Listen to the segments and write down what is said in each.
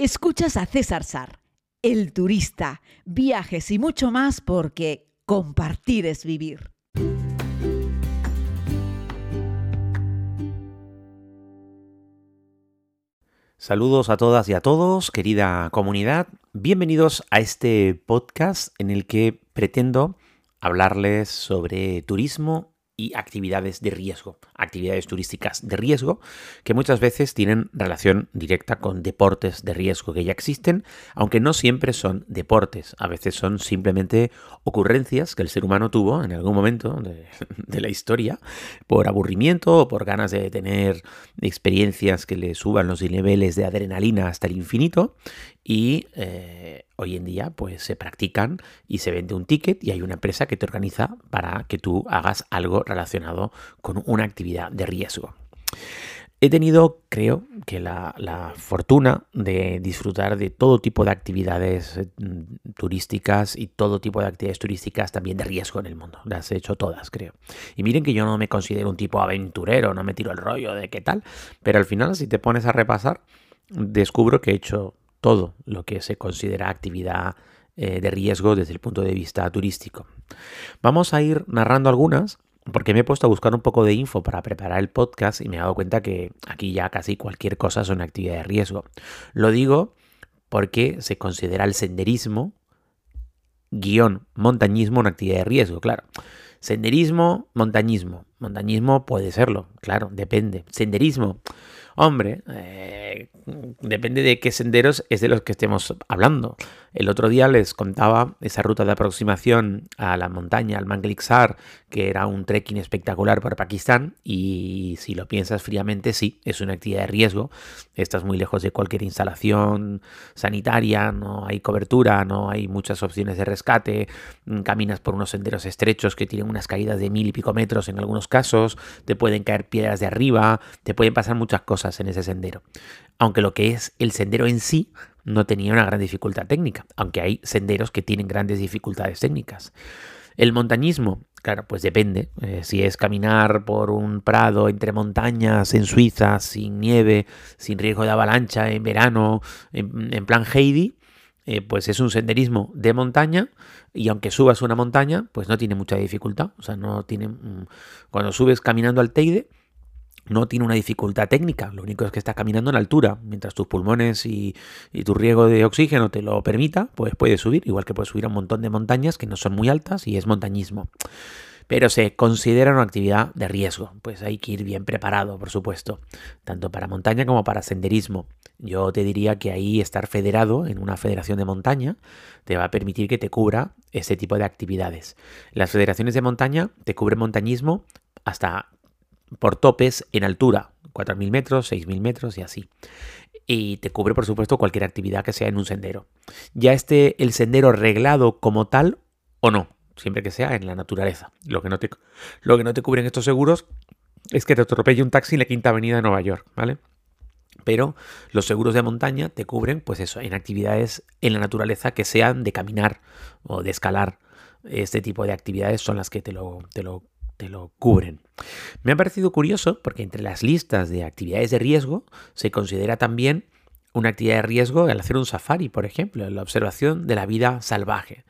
Escuchas a César Sar, el turista, viajes y mucho más porque compartir es vivir. Saludos a todas y a todos, querida comunidad. Bienvenidos a este podcast en el que pretendo hablarles sobre turismo y actividades de riesgo, actividades turísticas de riesgo que muchas veces tienen relación directa con deportes de riesgo que ya existen, aunque no siempre son deportes, a veces son simplemente ocurrencias que el ser humano tuvo en algún momento de, la historia por aburrimiento o por ganas de tener experiencias que le suban los niveles de adrenalina hasta el infinito y eh, hoy en día pues se practican y se vende un ticket y hay una empresa que te organiza para que tú hagas algo relacionado con una actividad de riesgo. He tenido, creo, que la, fortuna de disfrutar de todo tipo de actividades mm, turísticas y todo tipo de actividades turísticas también de riesgo en el mundo. Las he hecho todas, creo. Y miren que yo no me considero un tipo aventurero, no me tiro el rollo de qué tal, pero al final si te pones a repasar, descubro que he hecho todo lo que se considera actividad eh, de riesgo desde el punto de vista turístico. Vamos a ir narrando algunas porque me he puesto a buscar un poco de info para preparar el podcast y me he dado cuenta que aquí ya casi cualquier cosa es una actividad de riesgo. Lo digo porque se considera el senderismo guion montañismo una actividad de riesgo, claro. Senderismo, montañismo. Montañismo puede serlo, claro, depende. Senderismo, hombre, eh, depende de qué senderos es de los que estemos hablando. El otro día les contaba esa ruta de aproximación a la montaña, al Manglixar, que era un trekking espectacular por Pakistán y si lo piensas fríamente, sí, es una actividad de riesgo. Estás muy lejos de cualquier instalación sanitaria, no hay cobertura, no hay muchas opciones de rescate, mm, caminas por unos senderos estrechos que tienen unas caídas de mil y pico metros en algunos casos, te pueden caer piedras de arriba, te pueden pasar muchas cosas en ese sendero. Aunque lo que es el sendero en sí no tenía una gran dificultad técnica, aunque hay senderos que tienen grandes dificultades técnicas. El montañismo, claro, pues depende. Eh, si es caminar por un prado entre montañas en Suiza, sin nieve, sin riesgo de avalancha en verano, en, plan Heidi, eh, pues es un senderismo de montaña y aunque subas una montaña, pues no tiene mucha dificultad. O sea, no tiene... Mm, cuando subes caminando al Teide, no tiene una dificultad técnica, lo único es que está caminando en altura, mientras tus pulmones y, tu riego de oxígeno te lo permita, pues puedes subir, igual que puedes subir a un montón de montañas que no son muy altas y es montañismo. Pero se considera una actividad de riesgo, pues hay que ir bien preparado, por supuesto, tanto para montaña como para senderismo. Yo te diría que ahí estar federado en una federación de montaña te va a permitir que te cubra este tipo de actividades. Las federaciones de montaña te cubren montañismo hasta por topes en altura, 4.000 metros, 6.000 metros y así. Y te cubre, por supuesto, cualquier actividad que sea en un sendero. Ya esté el sendero reglado como tal o no, siempre que sea en la naturaleza. Lo que no te, lo que no te cubren estos seguros es que te atropelle un taxi en la Quinta Avenida de Nueva York, ¿vale? Pero los seguros de montaña te cubren, pues eso, en actividades en la naturaleza que sean de caminar o de escalar. Este tipo de actividades son las que te lo, te lo te lo cubren. Me ha parecido curioso porque entre las listas de actividades de riesgo se considera también una actividad de riesgo al hacer un safari, por ejemplo, la observación de la vida salvaje.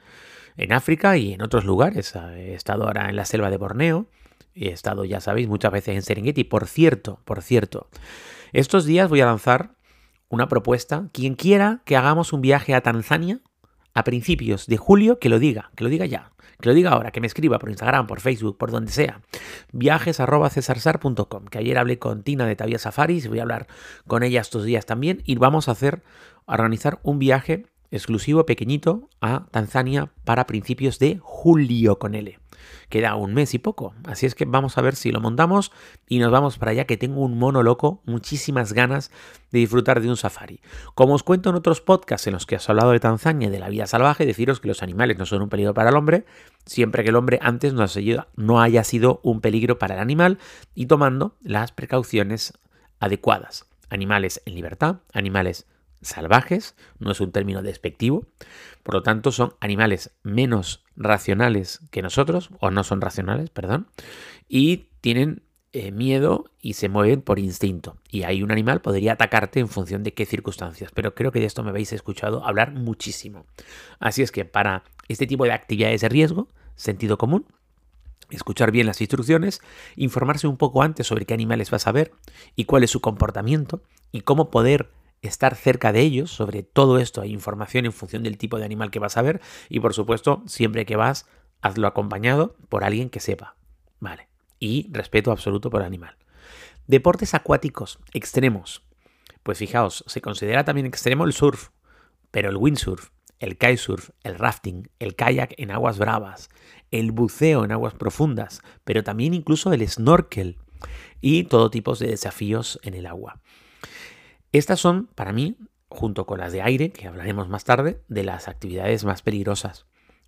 En África y en otros lugares. He estado ahora en la selva de Borneo, he estado, ya sabéis, muchas veces en Serengeti. Por cierto, por cierto, estos días voy a lanzar una propuesta. Quien quiera que hagamos un viaje a Tanzania a principios de julio, que lo diga, que lo diga ya. Que lo diga ahora, que me escriba por Instagram, por Facebook, por donde sea. Viajes que ayer hablé con Tina de Tavia Safaris voy a hablar con ella estos días también. Y vamos a hacer, a organizar un viaje exclusivo pequeñito a Tanzania para principios de julio con L. Queda un mes y poco, así es que vamos a ver si lo montamos y nos vamos para allá que tengo un mono loco, muchísimas ganas de disfrutar de un safari. Como os cuento en otros podcasts en los que has hablado de Tanzania y de la vida salvaje, deciros que los animales no son un peligro para el hombre, siempre que el hombre antes no haya sido un peligro para el animal y tomando las precauciones adecuadas. Animales en libertad, animales salvajes, no es un término despectivo, por lo tanto son animales menos racionales que nosotros, o no son racionales, perdón, y tienen eh, miedo y se mueven por instinto. Y ahí un animal podría atacarte en función de qué circunstancias. Pero creo que de esto me habéis escuchado hablar muchísimo. Así es que para este tipo de actividades de riesgo, sentido común, escuchar bien las instrucciones, informarse un poco antes sobre qué animales vas a ver y cuál es su comportamiento y cómo poder estar cerca de ellos. Sobre todo esto hay información en función del tipo de animal que vas a ver y por supuesto, siempre que vas, hazlo acompañado por alguien que sepa. Vale. Y respeto absoluto por el animal. Deportes acuáticos extremos. Pues fijaos, se considera también extremo el surf, pero el windsurf, el kitesurf, el rafting, el kayak en aguas bravas, el buceo en aguas profundas, pero también incluso el snorkel y todo tipo de desafíos en el agua. Estas son, para mí, junto con las de aire, que hablaremos más tarde, de las actividades más peligrosas.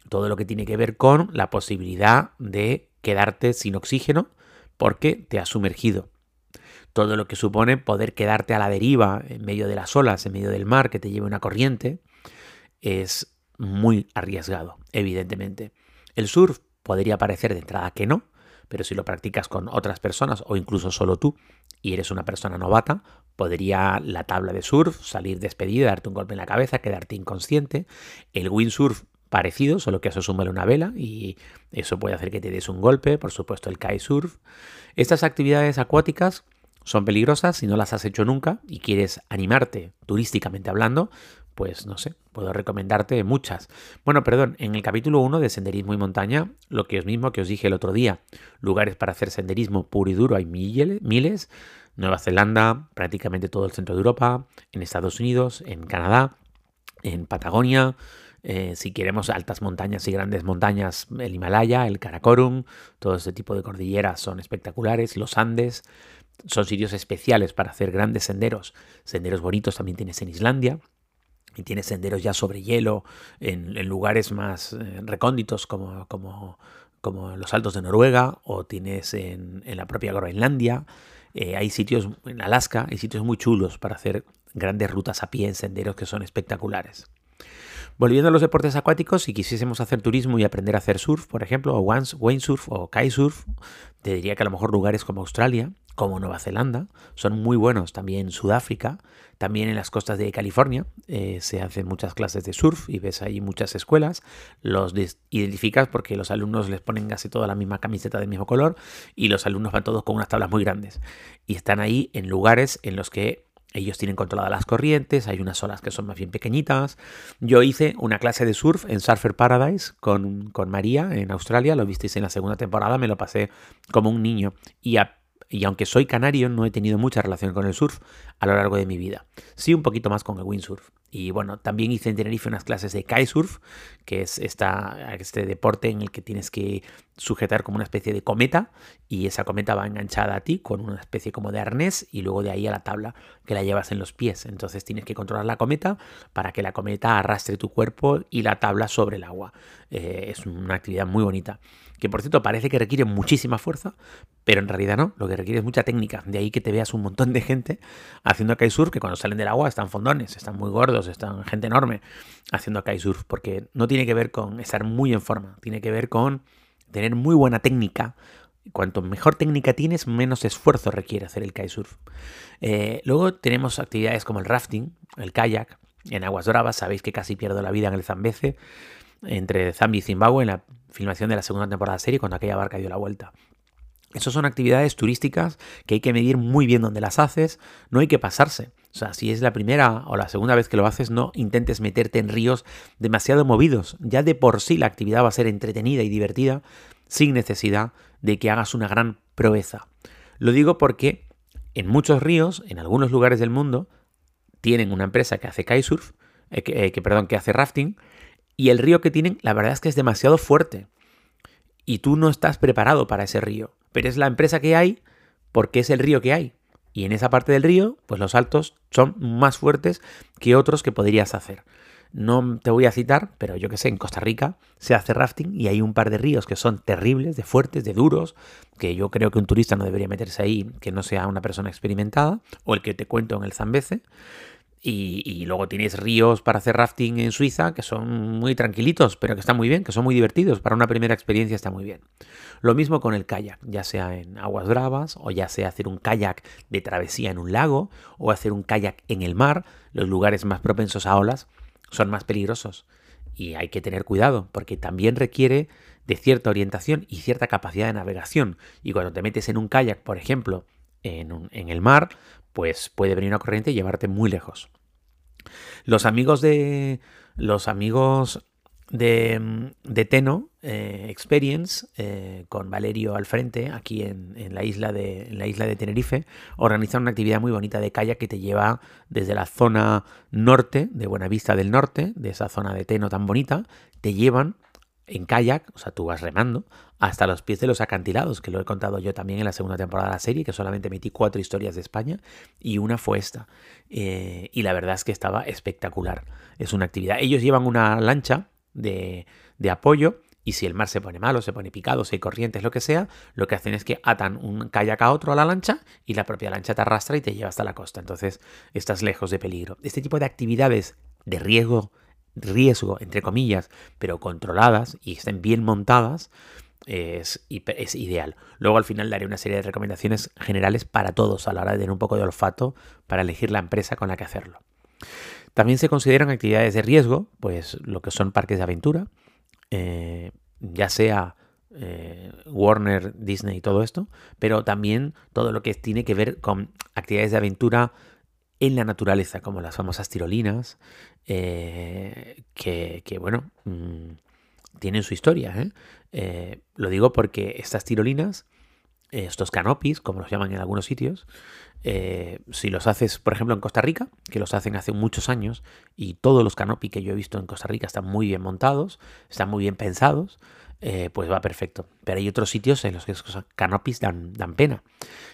Todo lo que tiene que ver con la posibilidad de quedarte sin oxígeno porque te has sumergido. Todo lo que supone poder quedarte a la deriva en medio de las olas, en medio del mar, que te lleve una corriente, es muy arriesgado, evidentemente. El surf podría parecer de entrada que no, pero si lo practicas con otras personas o incluso solo tú y eres una persona novata, podría la tabla de surf salir despedida, darte un golpe en la cabeza, quedarte inconsciente. El windsurf parecido, solo que eso súmale una vela y eso puede hacer que te des un golpe, por supuesto el kitesurf. Estas actividades acuáticas son peligrosas si no las has hecho nunca y quieres animarte turísticamente hablando, pues no sé, puedo recomendarte muchas. Bueno, perdón, en el capítulo 1 de Senderismo y Montaña, lo que os mismo que os dije el otro día, lugares para hacer senderismo puro y duro hay miles, Nueva Zelanda, prácticamente todo el centro de Europa, en Estados Unidos, en Canadá, en Patagonia, eh, si queremos altas montañas y grandes montañas, el Himalaya, el Karakorum, todo este tipo de cordilleras son espectaculares, los Andes, son sitios especiales para hacer grandes senderos. Senderos bonitos también tienes en Islandia, y tienes senderos ya sobre hielo en, lugares más eh, recónditos como, como, como, los altos de Noruega o tienes en, la propia Groenlandia. Eh, hay sitios en Alaska, hay sitios muy chulos para hacer grandes rutas a pie en senderos que son espectaculares. Volviendo a los deportes acuáticos, si quisiésemos hacer turismo y aprender a hacer surf, por ejemplo, o windsurf o kitesurf, te diría que a lo mejor lugares como Australia, como Nueva Zelanda, son muy buenos. También Sudáfrica, también en las costas de California eh, se hacen muchas clases de surf y ves ahí muchas escuelas. Los identificas porque los alumnos les ponen casi toda la misma camiseta del mismo color y los alumnos van todos con unas tablas muy grandes. Y están ahí en lugares en los que ellos tienen controladas las corrientes, hay unas olas que son más bien pequeñitas. Yo hice una clase de surf en Surfer Paradise con, con María en Australia, lo visteis en la segunda temporada, me lo pasé como un niño. Y a y aunque soy canario, no he tenido mucha relación con el surf a lo largo de mi vida. Sí, un poquito más con el windsurf. Y bueno, también hice en Tenerife unas clases de kitesurf, que es este deporte en el que tienes que sujetar como una especie de cometa y esa cometa va enganchada a ti con una especie como de arnés y luego de ahí a la tabla que la llevas en los pies. Entonces tienes que controlar la cometa para que la cometa arrastre tu cuerpo y la tabla sobre el agua. Eh, es una actividad muy bonita que por cierto parece que requiere muchísima fuerza, pero en realidad no, lo que requiere es mucha técnica. De ahí que te veas un montón de gente haciendo kitesurf que cuando salen del agua están fondones, están muy gordos, están gente enorme haciendo kitesurf, porque no tiene que ver con estar muy en forma, tiene que ver con tener muy buena técnica. Cuanto mejor técnica tienes, menos esfuerzo requiere hacer el kitesurf. Eh, luego tenemos actividades como el rafting, el kayak, en aguas bravas. Sabéis que casi pierdo la vida en el Zambeze entre Zambia y Zimbabue en la filmación de la segunda temporada de la serie cuando aquella barca dio la vuelta. Esas son actividades turísticas que hay que medir muy bien dónde las haces, no hay que pasarse. O sea, si es la primera o la segunda vez que lo haces, no intentes meterte en ríos demasiado movidos. Ya de por sí la actividad va a ser entretenida y divertida sin necesidad de que hagas una gran proeza. Lo digo porque en muchos ríos, en algunos lugares del mundo, tienen una empresa que hace kitesurf, eh, eh, que, perdón, que hace rafting, y el río que tienen, la verdad es que es demasiado fuerte. Y tú no estás preparado para ese río. Pero es la empresa que hay porque es el río que hay. Y en esa parte del río, pues los saltos son más fuertes que otros que podrías hacer. No te voy a citar, pero yo que sé, en Costa Rica se hace rafting y hay un par de ríos que son terribles, de fuertes, de duros, que yo creo que un turista no debería meterse ahí que no sea una persona experimentada, o el que te cuento en el Zambeze. Y, luego tienes ríos para hacer rafting en Suiza que son muy tranquilitos, pero que están muy bien, que son muy divertidos. Para una primera experiencia está muy bien. Lo mismo con el kayak, ya sea en aguas bravas o ya sea hacer un kayak de travesía en un lago o hacer un kayak en el mar. Los lugares más propensos a olas son más peligrosos y hay que tener cuidado porque también requiere de cierta orientación y cierta capacidad de navegación. Y cuando te metes en un kayak, por ejemplo, en, en el mar, pues puede venir una corriente y llevarte muy lejos. Los amigos de. Los amigos de, de Teno eh, Experience, eh, con Valerio al frente, aquí en, la isla de, en la isla de Tenerife, organizan una actividad muy bonita de kayak que te lleva desde la zona norte, de Buenavista del Norte, de esa zona de Teno tan bonita, te llevan en kayak, o sea, tú vas remando, hasta los pies de los acantilados, que lo he contado yo también en la segunda temporada de la serie, que solamente metí cuatro historias de España y una fue esta. Eh, y la verdad es que estaba espectacular. Es una actividad. Ellos llevan una lancha de, de apoyo y si el mar se pone malo, se pone picado, si hay corrientes, lo que sea, lo que hacen es que atan un kayak a otro a la lancha y la propia lancha te arrastra y te lleva hasta la costa. Entonces estás lejos de peligro. Este tipo de actividades de riesgo riesgo, entre comillas, pero controladas y estén bien montadas, es, ideal. Luego al final daré una serie de recomendaciones generales para todos a la hora de tener un poco de olfato para elegir la empresa con la que hacerlo. También se consideran actividades de riesgo, pues lo que son parques de aventura, eh, ya sea eh, Warner, Disney y todo esto, pero también todo lo que tiene que ver con actividades de aventura en la naturaleza, como las famosas tirolinas, eh, que, bueno, mm, tienen su historia. ¿eh? Eh, lo digo porque estas tirolinas, estos canopis, como los llaman en algunos sitios, si los haces, por ejemplo, en Costa Rica, que los hacen hace muchos años, y todos los canopis que yo he visto en Costa Rica están muy bien montados, están muy bien pensados, pues va perfecto. Pero hay otros sitios en los que esos canopis dan, dan pena.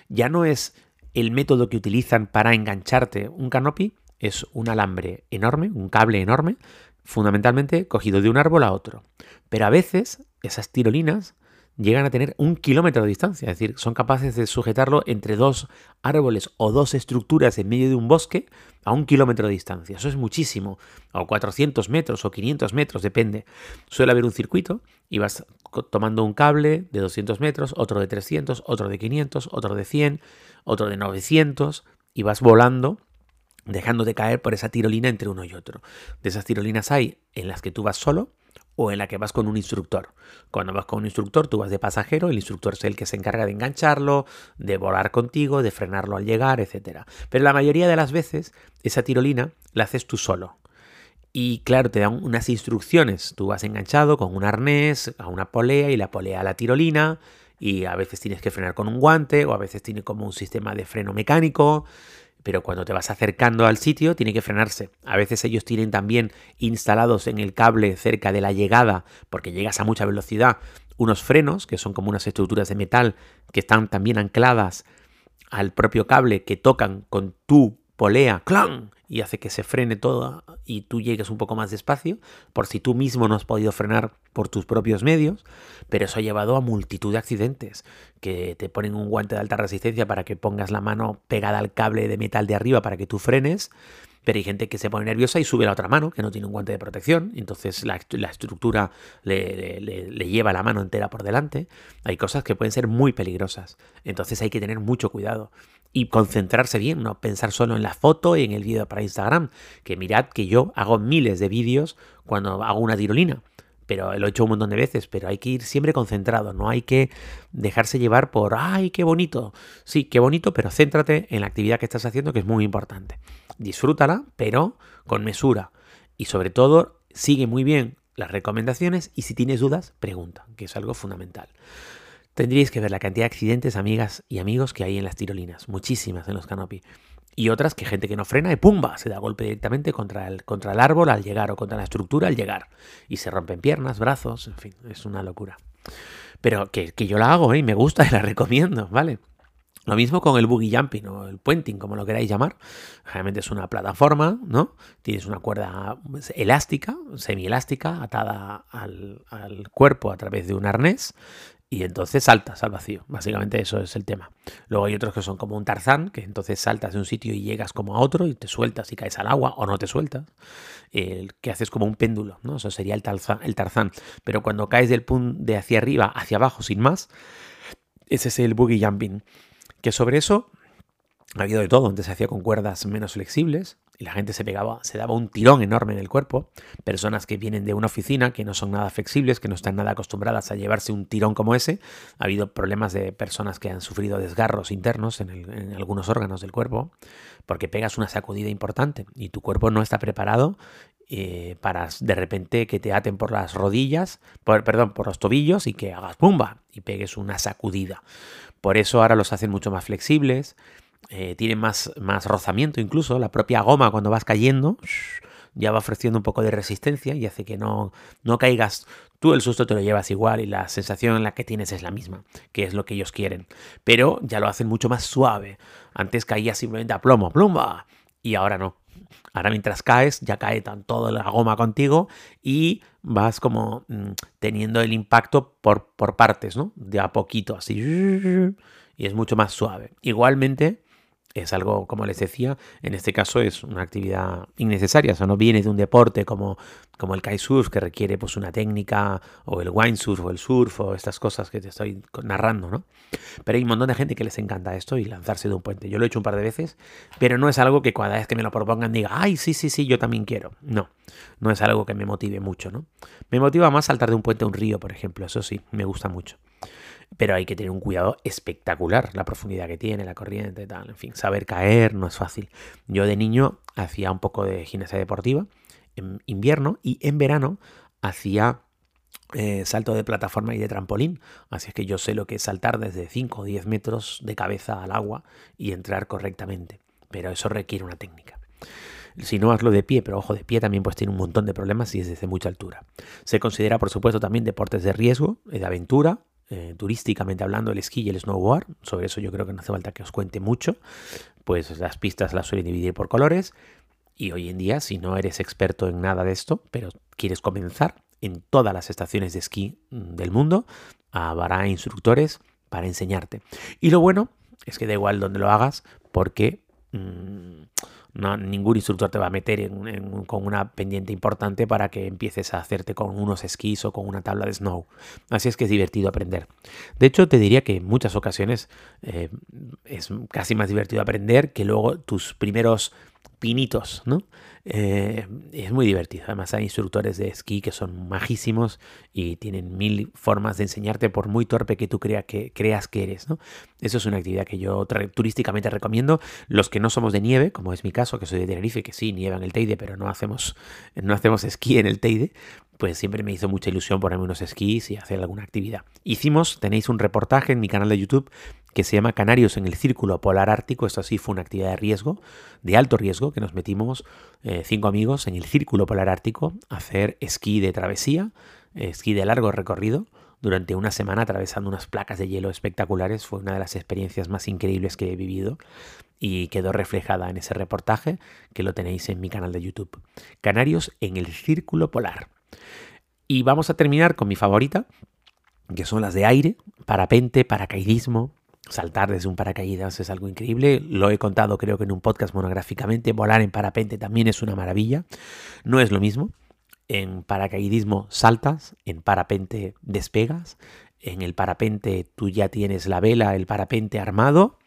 Ya no es el método que utilizan para engancharte un canopy es un alambre enorme, un cable enorme, fundamentalmente cogido de un árbol a otro. Pero a veces esas tirolinas llegan a tener un kilómetro de distancia, es decir, son capaces de sujetarlo entre dos árboles o dos estructuras en medio de un bosque a un kilómetro de distancia. Eso es muchísimo, o 400 metros o 500 metros, depende. Suele haber un circuito y vas tomando un cable de 200 metros, otro de 300, otro de 500, otro de 100, otro de 900 y vas volando dejándote caer por esa tirolina entre uno y otro. De esas tirolinas hay en las que tú vas solo o en la que vas con un instructor. Cuando vas con un instructor, tú vas de pasajero, el instructor es el que se encarga de engancharlo, de volar contigo, de frenarlo al llegar, etc. Pero la mayoría de las veces esa tirolina la haces tú solo. Y claro, te dan unas instrucciones. Tú vas enganchado con un arnés a una polea y la polea a la tirolina. Y a veces tienes que frenar con un guante o a veces tiene como un sistema de freno mecánico. Pero cuando te vas acercando al sitio tiene que frenarse. A veces ellos tienen también instalados en el cable cerca de la llegada, porque llegas a mucha velocidad, unos frenos, que son como unas estructuras de metal que están también ancladas al propio cable que tocan con tu polea, ¡clan! y hace que se frene todo y tú llegues un poco más despacio, por si tú mismo no has podido frenar por tus propios medios, pero eso ha llevado a multitud de accidentes, que te ponen un guante de alta resistencia para que pongas la mano pegada al cable de metal de arriba para que tú frenes, pero hay gente que se pone nerviosa y sube la otra mano, que no tiene un guante de protección, entonces la, estructura le, le, lleva la mano entera por delante. Hay cosas que pueden ser muy peligrosas, entonces hay que tener mucho cuidado y concentrarse bien, no pensar solo en la foto y en el vídeo para Instagram. Que mirad que yo hago miles de vídeos cuando hago una tirolina, pero lo he hecho un montón de veces, pero hay que ir siempre concentrado, no hay que dejarse llevar por, ay, qué bonito. Sí, qué bonito, pero céntrate en la actividad que estás haciendo, que es muy importante. Disfrútala, pero con mesura. Y sobre todo, sigue muy bien las recomendaciones y si tienes dudas, pregunta, que es algo fundamental. Tendríais que ver la cantidad de accidentes, amigas y amigos, que hay en las tirolinas. Muchísimas en los canopy. Y otras que gente que no frena y ¡pumba! Se da golpe directamente contra el, contra el árbol al llegar o contra la estructura al llegar. Y se rompen piernas, brazos, en fin, es una locura. Pero que, yo la hago ¿eh? y me gusta y la recomiendo, ¿vale? Lo mismo con el buggy jumping o el puenting, como lo queráis llamar. Realmente es una plataforma, ¿no? Tienes una cuerda elástica, semielástica, atada al, al, cuerpo a través de un arnés y entonces saltas al vacío. Básicamente eso es el tema. Luego hay otros que son como un tarzán, que entonces saltas de un sitio y llegas como a otro y te sueltas y caes al agua o no te sueltas. El que haces como un péndulo, ¿no? Eso sería el tarzán. El tarzán. Pero cuando caes del punto de hacia arriba hacia abajo sin más, ese es el boogie jumping. Que sobre eso ha habido de todo. Antes se hacía con cuerdas menos flexibles, y la gente se pegaba, se daba un tirón enorme en el cuerpo. Personas que vienen de una oficina, que no son nada flexibles, que no están nada acostumbradas a llevarse un tirón como ese. Ha habido problemas de personas que han sufrido desgarros internos en, algunos órganos del cuerpo, porque pegas una sacudida importante y tu cuerpo no está preparado eh, para de repente que te aten por las rodillas, perdón, por los tobillos y que hagas pumba y pegues una sacudida. Por eso ahora los hacen mucho más flexibles eh, tiene más, más rozamiento incluso, la propia goma cuando vas cayendo ya va ofreciendo un poco de resistencia y hace que no, no caigas. Tú el susto te lo llevas igual y la sensación en la que tienes es la misma, que es lo que ellos quieren. Pero ya lo hacen mucho más suave. Antes caía simplemente a plomo, plumba, y ahora no. Ahora mientras caes ya cae tan toda la goma contigo y vas como mm, teniendo el impacto por, por partes, ¿no? De a poquito, así. Y es mucho más suave. Igualmente, es algo, como les decía, en este caso es una actividad innecesaria, o sea, no viene de un deporte como, como el kitesurf que requiere pues una técnica, o el windsurf, o el surf, o estas cosas que te estoy narrando, ¿no? Pero hay un montón de gente que les encanta esto y lanzarse de un puente. Yo lo he hecho un par de veces, pero no es algo que cada vez que me lo propongan diga, ay, sí, sí, sí, yo también quiero. No, no es algo que me motive mucho, ¿no? Me motiva más saltar de un puente a un río, por ejemplo, eso sí, me gusta mucho pero hay que tener un cuidado espectacular, la profundidad que tiene, la corriente, tal, en fin, saber caer no es fácil. Yo de niño hacía un poco de gimnasia deportiva en invierno y en verano hacía eh, salto de plataforma y de trampolín, así es que yo sé lo que es saltar desde 5 o 10 metros de cabeza al agua y entrar correctamente, pero eso requiere una técnica. Si no hazlo de pie, pero ojo, de pie también pues tiene un montón de problemas si es desde mucha altura. Se considera, por supuesto, también deportes de riesgo, de aventura, eh, turísticamente hablando, el esquí y el snowboard. Sobre eso yo creo que no hace falta que os cuente mucho. Pues las pistas las suelen dividir por colores. Y hoy en día, si no eres experto en nada de esto, pero quieres comenzar, en todas las estaciones de esquí mm, del mundo habrá instructores para enseñarte. Y lo bueno es que da igual donde lo hagas, porque mm, ningún instructor te va a meter con una pendiente importante para que empieces a hacerte con unos esquís o con una tabla de snow. Así es que es divertido aprender. De hecho, te diría que en muchas ocasiones eh, es casi más divertido aprender que luego tus primeros pinitos, ¿no? Eh, es muy divertido. Además hay instructores de esquí que son majísimos y tienen mil formas de enseñarte por muy torpe que tú crea que, creas que eres. ¿no? Eso es una actividad que yo turísticamente recomiendo. Los que no somos de nieve, como es mi caso, que soy de Tenerife, que sí, nieva en el Teide, pero no hacemos, no hacemos esquí en el Teide, pues siempre me hizo mucha ilusión ponerme unos esquís y hacer alguna actividad. Hicimos, tenéis un reportaje en mi canal de YouTube que se llama Canarios en el Círculo Polar Ártico. Esto sí fue una actividad de riesgo, de alto riesgo, que nos metimos eh, cinco amigos en el Círculo Polar Ártico a hacer esquí de travesía, esquí de largo recorrido, durante una semana atravesando unas placas de hielo espectaculares. Fue una de las experiencias más increíbles que he vivido y quedó reflejada en ese reportaje que lo tenéis en mi canal de YouTube. Canarios en el Círculo Polar. Y vamos a terminar con mi favorita, que son las de aire, parapente, paracaidismo, Saltar desde un paracaídas es algo increíble. Lo he contado creo que en un podcast monográficamente. Volar en parapente también es una maravilla. No es lo mismo. En paracaidismo saltas, en parapente despegas. En el parapente tú ya tienes la vela, el parapente armado.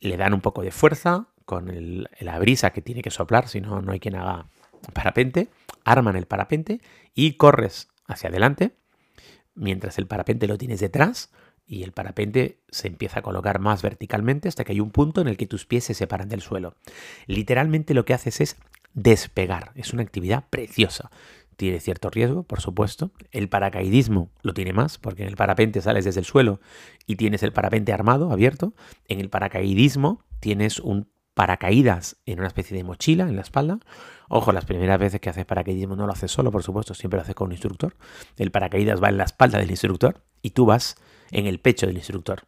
Le dan un poco de fuerza con la brisa que tiene que soplar, si no, no hay quien haga parapente. Arman el parapente y corres hacia adelante. Mientras el parapente lo tienes detrás y el parapente se empieza a colocar más verticalmente hasta que hay un punto en el que tus pies se separan del suelo. Literalmente lo que haces es despegar. Es una actividad preciosa. Tiene cierto riesgo, por supuesto. El paracaidismo lo tiene más, porque en el parapente sales desde el suelo y tienes el parapente armado, abierto. En el paracaidismo tienes un paracaídas en una especie de mochila en la espalda. Ojo, las primeras veces que haces paracaidismo no lo haces solo, por supuesto, siempre lo haces con un instructor. El paracaídas va en la espalda del instructor y tú vas en el pecho del instructor.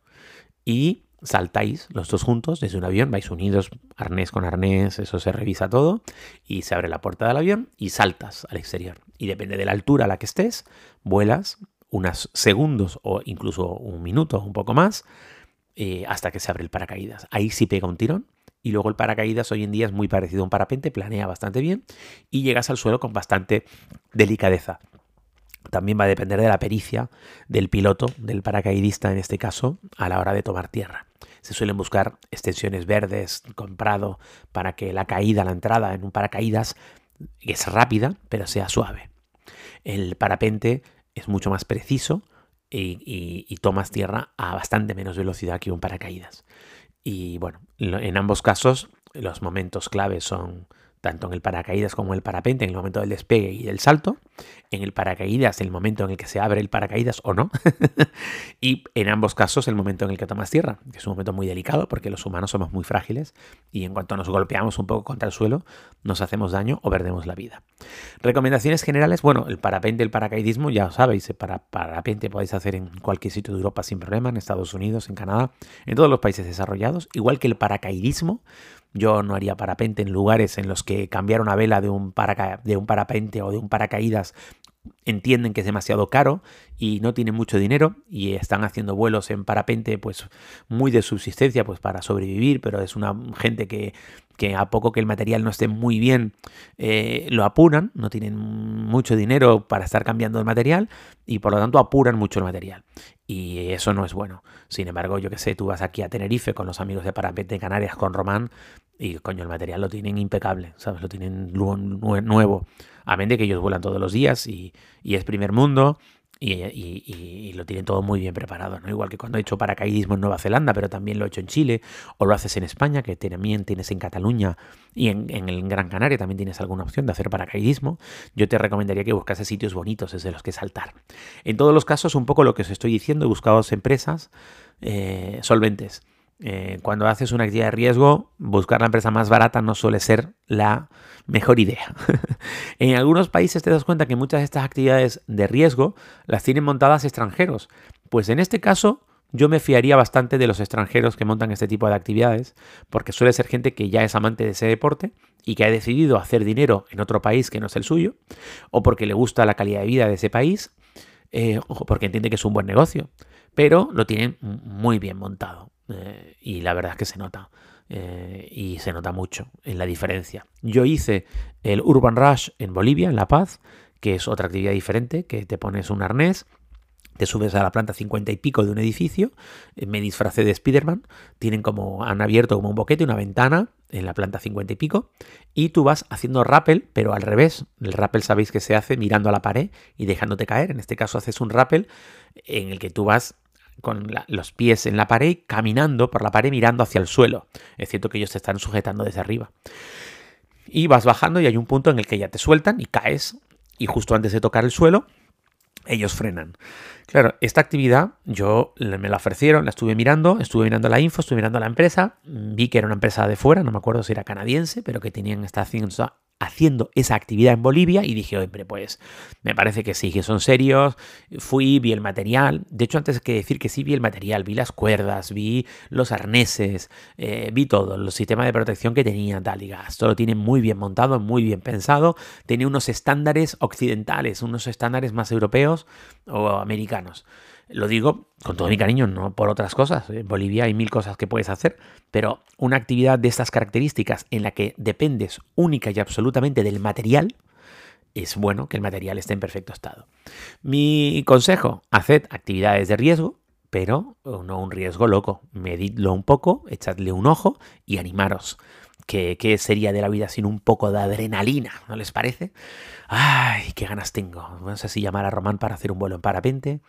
Y saltáis los dos juntos desde un avión, vais unidos, arnés con arnés, eso se revisa todo, y se abre la puerta del avión y saltas al exterior. Y depende de la altura a la que estés, vuelas unos segundos o incluso un minuto, un poco más, eh, hasta que se abre el paracaídas. Ahí sí pega un tirón y luego el paracaídas hoy en día es muy parecido a un parapente, planea bastante bien y llegas al suelo con bastante delicadeza. También va a depender de la pericia del piloto, del paracaidista en este caso, a la hora de tomar tierra. Se suelen buscar extensiones verdes comprado para que la caída, la entrada en un paracaídas es rápida, pero sea suave. El parapente es mucho más preciso y, y tomas tierra a bastante menos velocidad que un paracaídas. Y bueno, en ambos casos los momentos claves son tanto en el paracaídas como en el parapente, en el momento del despegue y del salto. En el paracaídas, el momento en el que se abre el paracaídas o no. y en ambos casos, el momento en el que tomas tierra, que es un momento muy delicado porque los humanos somos muy frágiles y en cuanto nos golpeamos un poco contra el suelo, nos hacemos daño o perdemos la vida. Recomendaciones generales, bueno, el parapente, el paracaidismo, ya sabéis, para parapente podéis hacer en cualquier sitio de Europa sin problema, en Estados Unidos, en Canadá, en todos los países desarrollados, igual que el paracaidismo yo no haría parapente en lugares en los que cambiar una vela de un, parapente o de un paracaídas entienden que es demasiado caro y no tienen mucho dinero y están haciendo vuelos en parapente pues muy de subsistencia pues para sobrevivir pero es una gente que, que a poco que el material no esté muy bien eh, lo apuran no tienen mucho dinero para estar cambiando el material y por lo tanto apuran mucho el material. Y eso no es bueno. Sin embargo yo que sé tú vas aquí a Tenerife con los amigos de parapente Canarias con Román y coño, el material lo tienen impecable, ¿sabes? Lo tienen nuevo. A de que ellos vuelan todos los días y, es primer mundo y, lo tienen todo muy bien preparado, ¿no? Igual que cuando he hecho paracaidismo en Nueva Zelanda, pero también lo he hecho en Chile, o lo haces en España, que también tienes en Cataluña y en, en el Gran Canaria también tienes alguna opción de hacer paracaidismo. Yo te recomendaría que buscases sitios bonitos desde los que saltar. En todos los casos, un poco lo que os estoy diciendo, buscaos empresas eh, solventes eh, cuando haces una actividad de riesgo, buscar la empresa más barata no suele ser la mejor idea. en algunos países te das cuenta que muchas de estas actividades de riesgo las tienen montadas extranjeros. Pues en este caso yo me fiaría bastante de los extranjeros que montan este tipo de actividades, porque suele ser gente que ya es amante de ese deporte y que ha decidido hacer dinero en otro país que no es el suyo, o porque le gusta la calidad de vida de ese país, eh, o porque entiende que es un buen negocio, pero lo tienen muy bien montado. Eh, y la verdad es que se nota. Eh, y se nota mucho en la diferencia. Yo hice el Urban Rush en Bolivia, en La Paz, que es otra actividad diferente, que te pones un arnés, te subes a la planta 50 y pico de un edificio, eh, me disfracé de Spiderman, tienen como, han abierto como un boquete, una ventana en la planta 50 y pico, y tú vas haciendo rappel, pero al revés. El rappel sabéis que se hace mirando a la pared y dejándote caer. En este caso haces un rappel en el que tú vas con los pies en la pared, caminando por la pared mirando hacia el suelo. Es cierto que ellos te están sujetando desde arriba. Y vas bajando y hay un punto en el que ya te sueltan y caes. Y justo antes de tocar el suelo, ellos frenan. Claro, esta actividad yo me la ofrecieron, la estuve mirando, estuve mirando la info, estuve mirando la empresa, vi que era una empresa de fuera, no me acuerdo si era canadiense, pero que tenían esta haciendo esa actividad en Bolivia y dije, hombre, pues me parece que sí, que son serios, fui, vi el material, de hecho antes que decir que sí vi el material, vi las cuerdas, vi los arneses, eh, vi todo, los sistemas de protección que tenían, tal, y esto lo tienen muy bien montado, muy bien pensado, tiene unos estándares occidentales, unos estándares más europeos o americanos. Lo digo con todo mi cariño, no por otras cosas. En Bolivia hay mil cosas que puedes hacer, pero una actividad de estas características en la que dependes única y absolutamente del material, es bueno que el material esté en perfecto estado. Mi consejo, haced actividades de riesgo, pero no un riesgo loco. Medidlo un poco, echadle un ojo y animaros. ¿Qué, sería de la vida sin un poco de adrenalina? ¿No les parece? Ay, qué ganas tengo. No sé si llamar a Román para hacer un vuelo en parapente.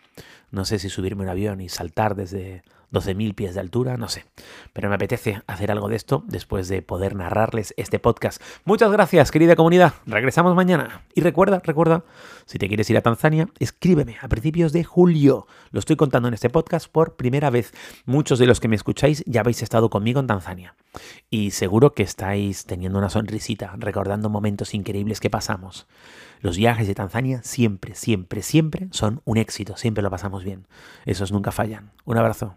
No sé si subirme un avión y saltar desde 12.000 pies de altura, no sé. Pero me apetece hacer algo de esto después de poder narrarles este podcast. Muchas gracias, querida comunidad. Regresamos mañana. Y recuerda, recuerda, si te quieres ir a Tanzania, escríbeme a principios de julio. Lo estoy contando en este podcast por primera vez. Muchos de los que me escucháis ya habéis estado conmigo en Tanzania. Y seguro que estáis teniendo una sonrisita, recordando momentos increíbles que pasamos. Los viajes de Tanzania siempre, siempre, siempre son un éxito. Siempre lo pasamos bien. Esos nunca fallan. Un abrazo.